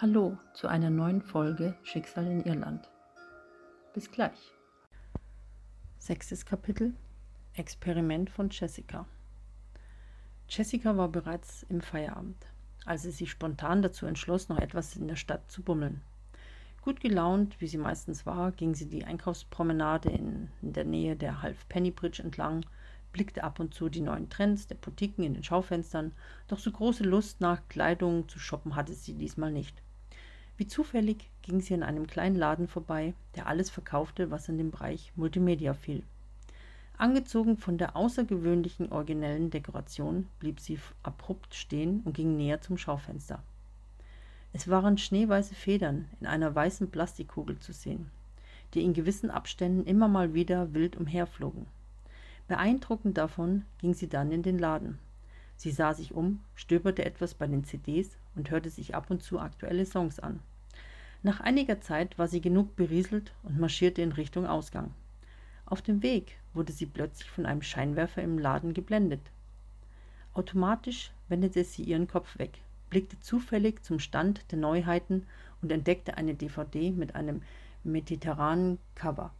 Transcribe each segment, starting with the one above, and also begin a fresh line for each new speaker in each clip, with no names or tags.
Hallo zu einer neuen Folge Schicksal in Irland. Bis gleich. Sechstes Kapitel Experiment von Jessica. Jessica war bereits im Feierabend, als sie sich spontan dazu entschloss, noch etwas in der Stadt zu bummeln. Gut gelaunt, wie sie meistens war, ging sie die Einkaufspromenade in, der Nähe der Half-Penny Bridge entlang, blickte ab und zu die neuen Trends der Boutiquen in den Schaufenstern, doch so große Lust nach Kleidung zu shoppen hatte sie diesmal nicht. Wie zufällig ging sie an einem kleinen Laden vorbei, der alles verkaufte, was in den Bereich Multimedia fiel. Angezogen von der außergewöhnlichen originellen Dekoration blieb sie abrupt stehen und ging näher zum Schaufenster. Es waren schneeweiße Federn in einer weißen Plastikkugel zu sehen, die in gewissen Abständen immer mal wieder wild umherflogen. Beeindruckend davon ging sie dann in den Laden. Sie sah sich um, stöberte etwas bei den CDs und hörte sich ab und zu aktuelle Songs an. Nach einiger Zeit war sie genug berieselt und marschierte in Richtung Ausgang. Auf dem Weg wurde sie plötzlich von einem Scheinwerfer im Laden geblendet. Automatisch wendete sie ihren Kopf weg, blickte zufällig zum Stand der Neuheiten und entdeckte eine DVD mit einem mediterranen Cover.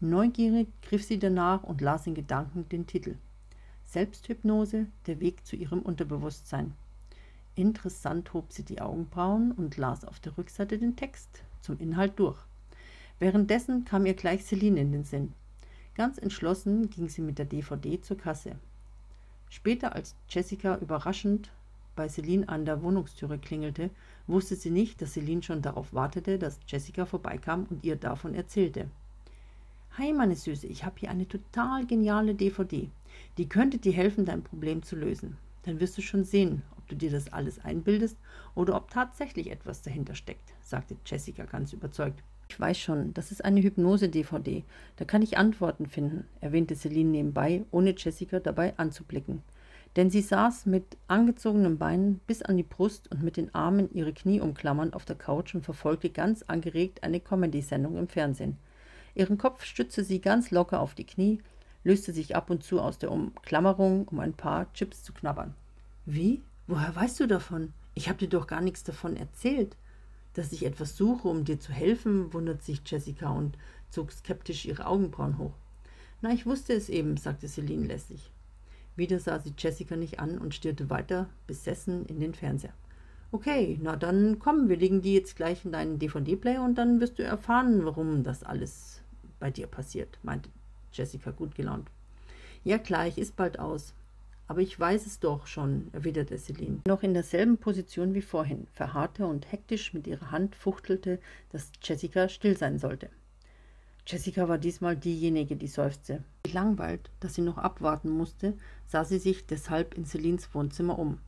Neugierig griff sie danach und las in Gedanken den Titel. Selbsthypnose, der Weg zu ihrem Unterbewusstsein. Interessant hob sie die Augenbrauen und las auf der Rückseite den Text zum Inhalt durch. Währenddessen kam ihr gleich Celine in den Sinn. Ganz entschlossen ging sie mit der DVD zur Kasse. Später, als Jessica überraschend bei Celine an der Wohnungstüre klingelte, wusste sie nicht, dass Celine schon darauf wartete, dass Jessica vorbeikam und ihr davon erzählte. Hi, meine Süße, ich habe hier eine total geniale DVD. Die könnte dir helfen, dein Problem zu lösen. Dann wirst du schon sehen, ob du dir das alles einbildest oder ob tatsächlich etwas dahinter steckt, sagte Jessica ganz überzeugt. Ich weiß schon, das ist eine Hypnose-DVD. Da kann ich Antworten finden, erwähnte Celine nebenbei, ohne Jessica dabei anzublicken. Denn sie saß mit angezogenen Beinen bis an die Brust und mit den Armen ihre Knie umklammernd auf der Couch und verfolgte ganz angeregt eine Comedy-Sendung im Fernsehen. Ihren Kopf stützte sie ganz locker auf die Knie, löste sich ab und zu aus der Umklammerung, um ein paar Chips zu knabbern. Wie? Woher weißt du davon? Ich habe dir doch gar nichts davon erzählt. Dass ich etwas suche, um dir zu helfen, wundert sich Jessica und zog skeptisch ihre Augenbrauen hoch. Na, ich wusste es eben, sagte Celine lässig. Wieder sah sie Jessica nicht an und stierte weiter besessen in den Fernseher. Okay, na dann komm, wir legen die jetzt gleich in deinen DVD-Player und dann wirst du erfahren, warum das alles bei dir passiert, meinte Jessica gut gelaunt. Ja klar, ich ist bald aus. Aber ich weiß es doch schon, erwiderte Celine. Noch in derselben Position wie vorhin, verharrte und hektisch mit ihrer Hand fuchtelte, dass Jessica still sein sollte. Jessica war diesmal diejenige, die seufzte. Gelangweilt, dass sie noch abwarten musste, sah sie sich deshalb in Celines Wohnzimmer um.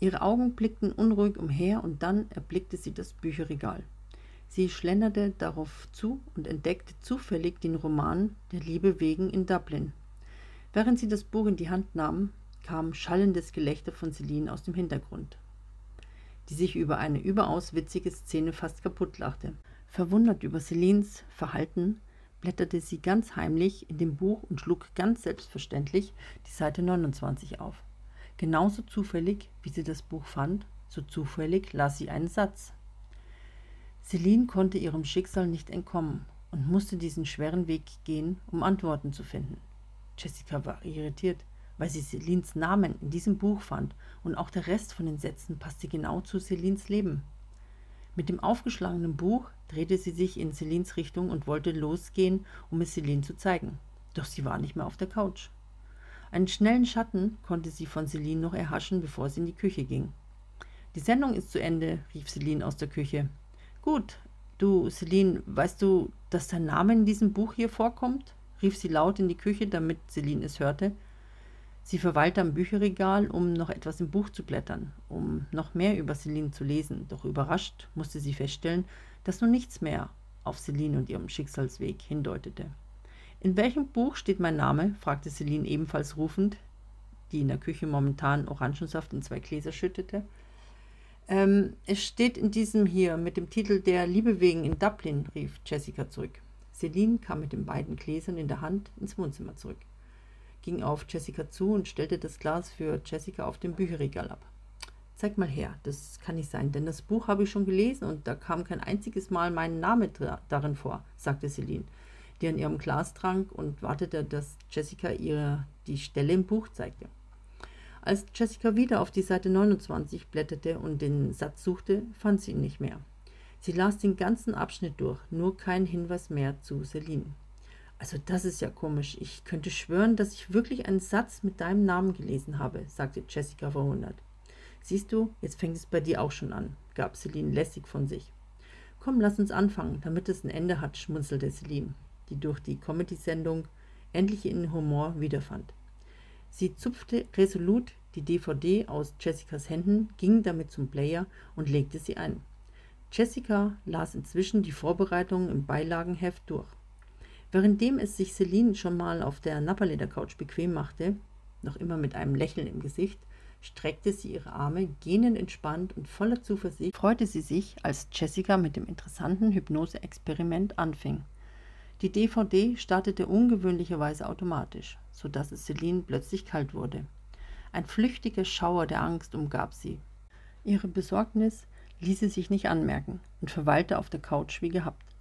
Ihre Augen blickten unruhig umher und dann erblickte sie das Bücherregal. Sie schlenderte darauf zu und entdeckte zufällig den Roman Der Liebe wegen in Dublin. Während sie das Buch in die Hand nahm, kam schallendes Gelächter von Celine aus dem Hintergrund, die sich über eine überaus witzige Szene fast kaputt lachte. Verwundert über Celines Verhalten blätterte sie ganz heimlich in dem Buch und schlug ganz selbstverständlich die Seite 29 auf. Genauso zufällig, wie sie das Buch fand, so zufällig las sie einen Satz. Celine konnte ihrem Schicksal nicht entkommen und musste diesen schweren Weg gehen, um Antworten zu finden. Jessica war irritiert weil sie Celines Namen in diesem Buch fand und auch der Rest von den Sätzen passte genau zu Celines Leben. Mit dem aufgeschlagenen Buch drehte sie sich in Celines Richtung und wollte losgehen, um es Celine zu zeigen. Doch sie war nicht mehr auf der Couch. Einen schnellen Schatten konnte sie von Celine noch erhaschen, bevor sie in die Küche ging. Die Sendung ist zu Ende, rief Celine aus der Küche. Gut, du, Celine, weißt du, dass dein Name in diesem Buch hier vorkommt? rief sie laut in die Küche, damit Celine es hörte. Sie verweilte am Bücherregal, um noch etwas im Buch zu blättern, um noch mehr über Celine zu lesen. Doch überrascht musste sie feststellen, dass nun nichts mehr auf Celine und ihrem Schicksalsweg hindeutete. In welchem Buch steht mein Name? fragte Celine ebenfalls rufend, die in der Küche momentan Orangensaft in zwei Gläser schüttete. Ähm, es steht in diesem hier mit dem Titel Der Liebe wegen in Dublin, rief Jessica zurück. Celine kam mit den beiden Gläsern in der Hand ins Wohnzimmer zurück ging auf Jessica zu und stellte das Glas für Jessica auf dem Bücherregal ab. Zeig mal her, das kann nicht sein, denn das Buch habe ich schon gelesen und da kam kein einziges Mal mein Name darin vor, sagte Celine, die an ihrem Glas trank und wartete, dass Jessica ihr die Stelle im Buch zeigte. Als Jessica wieder auf die Seite 29 blätterte und den Satz suchte, fand sie ihn nicht mehr. Sie las den ganzen Abschnitt durch, nur kein Hinweis mehr zu Celine. Also das ist ja komisch. Ich könnte schwören, dass ich wirklich einen Satz mit deinem Namen gelesen habe, sagte Jessica verwundert. Siehst du, jetzt fängt es bei dir auch schon an, gab Celine lässig von sich. Komm, lass uns anfangen, damit es ein Ende hat, schmunzelte Celine, die durch die Comedy-Sendung endlich ihren Humor wiederfand. Sie zupfte resolut die DVD aus Jessicas Händen, ging damit zum Player und legte sie ein. Jessica las inzwischen die Vorbereitungen im Beilagenheft durch. Währenddem es sich Celine schon mal auf der Napperleder-Couch bequem machte, noch immer mit einem Lächeln im Gesicht, streckte sie ihre Arme, gähnend entspannt und voller Zuversicht freute sie sich, als Jessica mit dem interessanten Hypnose-Experiment anfing. Die DVD startete ungewöhnlicherweise automatisch, so dass es Celine plötzlich kalt wurde. Ein flüchtiger Schauer der Angst umgab sie. Ihre Besorgnis ließ sie sich nicht anmerken und verweilte auf der Couch wie gehabt.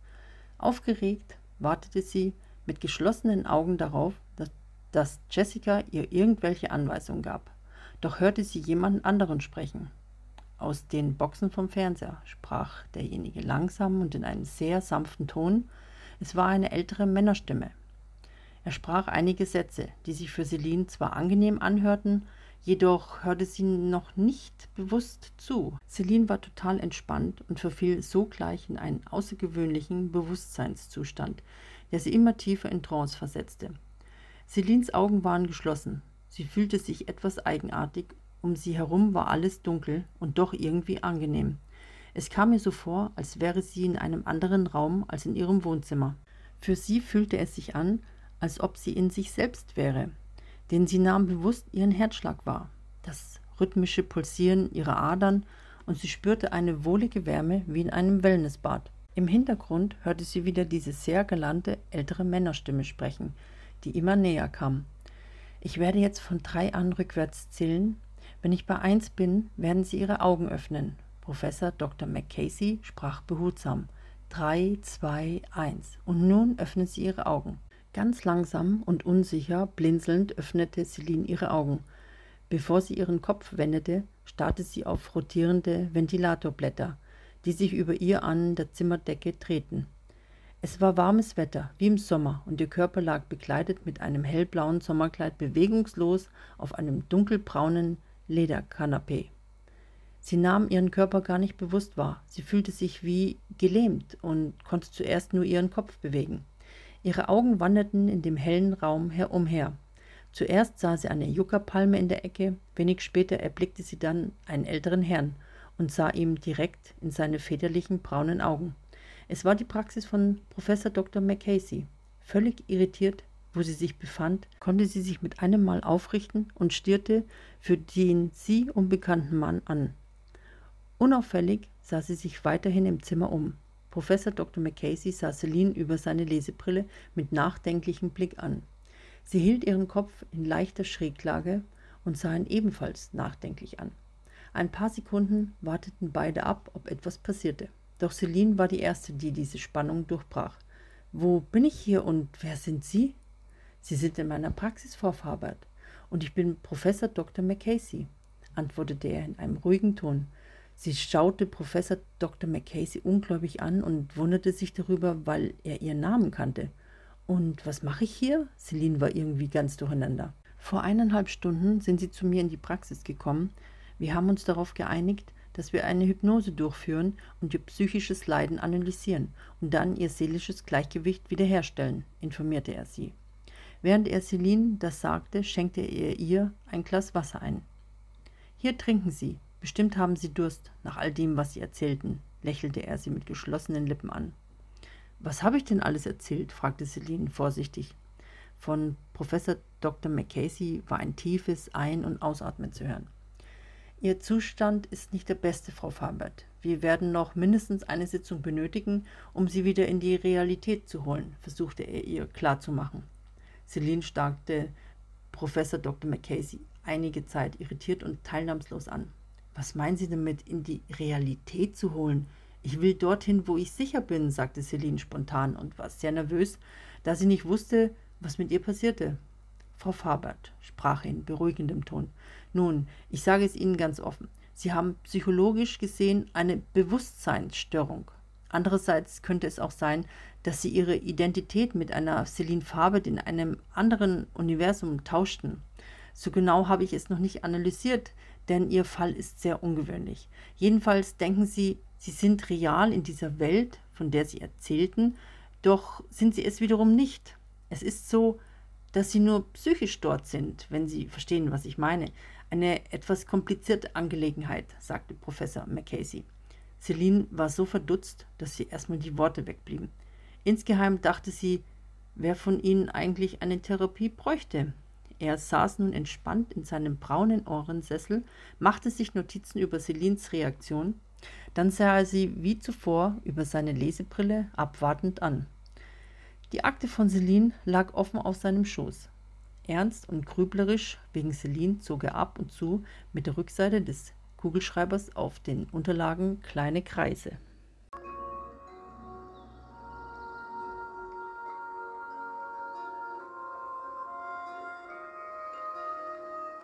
Aufgeregt wartete sie mit geschlossenen Augen darauf, dass, dass Jessica ihr irgendwelche Anweisungen gab. Doch hörte sie jemanden anderen sprechen. Aus den Boxen vom Fernseher sprach derjenige langsam und in einem sehr sanften Ton. Es war eine ältere Männerstimme. Er sprach einige Sätze, die sich für Celine zwar angenehm anhörten, jedoch hörte sie noch nicht bewusst zu. Celine war total entspannt und verfiel sogleich in einen außergewöhnlichen Bewusstseinszustand, der sie immer tiefer in Trance versetzte. Celines Augen waren geschlossen, Sie fühlte sich etwas eigenartig, um sie herum war alles dunkel und doch irgendwie angenehm. Es kam ihr so vor, als wäre sie in einem anderen Raum als in ihrem Wohnzimmer. Für sie fühlte es sich an, als ob sie in sich selbst wäre, denn sie nahm bewusst ihren Herzschlag wahr, das rhythmische Pulsieren ihrer Adern, und sie spürte eine wohlige Wärme wie in einem Wellnessbad. Im Hintergrund hörte sie wieder diese sehr galante ältere Männerstimme sprechen, die immer näher kam. Ich werde jetzt von drei an rückwärts zählen. Wenn ich bei eins bin, werden Sie Ihre Augen öffnen. Professor Dr. McCasey sprach behutsam. Drei, zwei, eins. Und nun öffnen Sie Ihre Augen. Ganz langsam und unsicher, blinzelnd, öffnete Celine ihre Augen. Bevor sie ihren Kopf wendete, starrte sie auf rotierende Ventilatorblätter, die sich über ihr an der Zimmerdecke drehten. Es war warmes Wetter, wie im Sommer, und ihr Körper lag bekleidet mit einem hellblauen Sommerkleid bewegungslos auf einem dunkelbraunen Lederkanapee. Sie nahm ihren Körper gar nicht bewusst wahr. Sie fühlte sich wie gelähmt und konnte zuerst nur ihren Kopf bewegen. Ihre Augen wanderten in dem hellen Raum herumher. Zuerst sah sie eine Yucca-Palme in der Ecke, wenig später erblickte sie dann einen älteren Herrn und sah ihm direkt in seine väterlichen braunen Augen. Es war die Praxis von Professor Dr. McCasey. Völlig irritiert, wo sie sich befand, konnte sie sich mit einem Mal aufrichten und stierte für den sie unbekannten Mann an. Unauffällig sah sie sich weiterhin im Zimmer um. Professor Dr. McCasey sah Celine über seine Lesebrille mit nachdenklichem Blick an. Sie hielt ihren Kopf in leichter Schräglage und sah ihn ebenfalls nachdenklich an. Ein paar Sekunden warteten beide ab, ob etwas passierte. Doch Celine war die Erste, die diese Spannung durchbrach. Wo bin ich hier und wer sind Sie? Sie sind in meiner Praxis, Frau Fabert, und ich bin Professor Dr. McCasey, antwortete er in einem ruhigen Ton. Sie schaute Professor Dr. McCasey ungläubig an und wunderte sich darüber, weil er ihren Namen kannte. Und was mache ich hier? Celine war irgendwie ganz durcheinander. Vor eineinhalb Stunden sind Sie zu mir in die Praxis gekommen. Wir haben uns darauf geeinigt, dass wir eine Hypnose durchführen und ihr psychisches Leiden analysieren und dann ihr seelisches Gleichgewicht wiederherstellen, informierte er sie. Während er Celine das sagte, schenkte er ihr ein Glas Wasser ein. Hier trinken Sie. Bestimmt haben Sie Durst, nach all dem, was Sie erzählten, lächelte er sie mit geschlossenen Lippen an. Was habe ich denn alles erzählt? fragte Celine vorsichtig. Von Professor Dr. McCasey war ein tiefes Ein- und Ausatmen zu hören. Ihr Zustand ist nicht der beste, Frau Fabert. Wir werden noch mindestens eine Sitzung benötigen, um Sie wieder in die Realität zu holen, versuchte er ihr klarzumachen. Celine starrte Professor Dr. McCasey einige Zeit irritiert und teilnahmslos an. Was meinen Sie damit, in die Realität zu holen? Ich will dorthin, wo ich sicher bin, sagte Celine spontan und war sehr nervös, da sie nicht wusste, was mit ihr passierte. Frau Fabert, sprach in beruhigendem Ton, nun, ich sage es Ihnen ganz offen. Sie haben psychologisch gesehen eine Bewusstseinsstörung. Andererseits könnte es auch sein, dass Sie Ihre Identität mit einer Celine Fabert in einem anderen Universum tauschten. So genau habe ich es noch nicht analysiert, denn Ihr Fall ist sehr ungewöhnlich. Jedenfalls denken Sie, Sie sind real in dieser Welt, von der Sie erzählten, doch sind Sie es wiederum nicht. Es ist so, dass Sie nur psychisch dort sind, wenn Sie verstehen, was ich meine. Eine etwas komplizierte Angelegenheit, sagte Professor Macasey. Celine war so verdutzt, dass sie erstmal die Worte wegblieben. Insgeheim dachte sie, wer von ihnen eigentlich eine Therapie bräuchte. Er saß nun entspannt in seinem braunen Ohrensessel, machte sich Notizen über Celines Reaktion, dann sah er sie wie zuvor über seine Lesebrille abwartend an. Die Akte von Celine lag offen auf seinem Schoß. Ernst und grüblerisch wegen Celine zog er ab und zu mit der Rückseite des Kugelschreibers auf den Unterlagen kleine Kreise.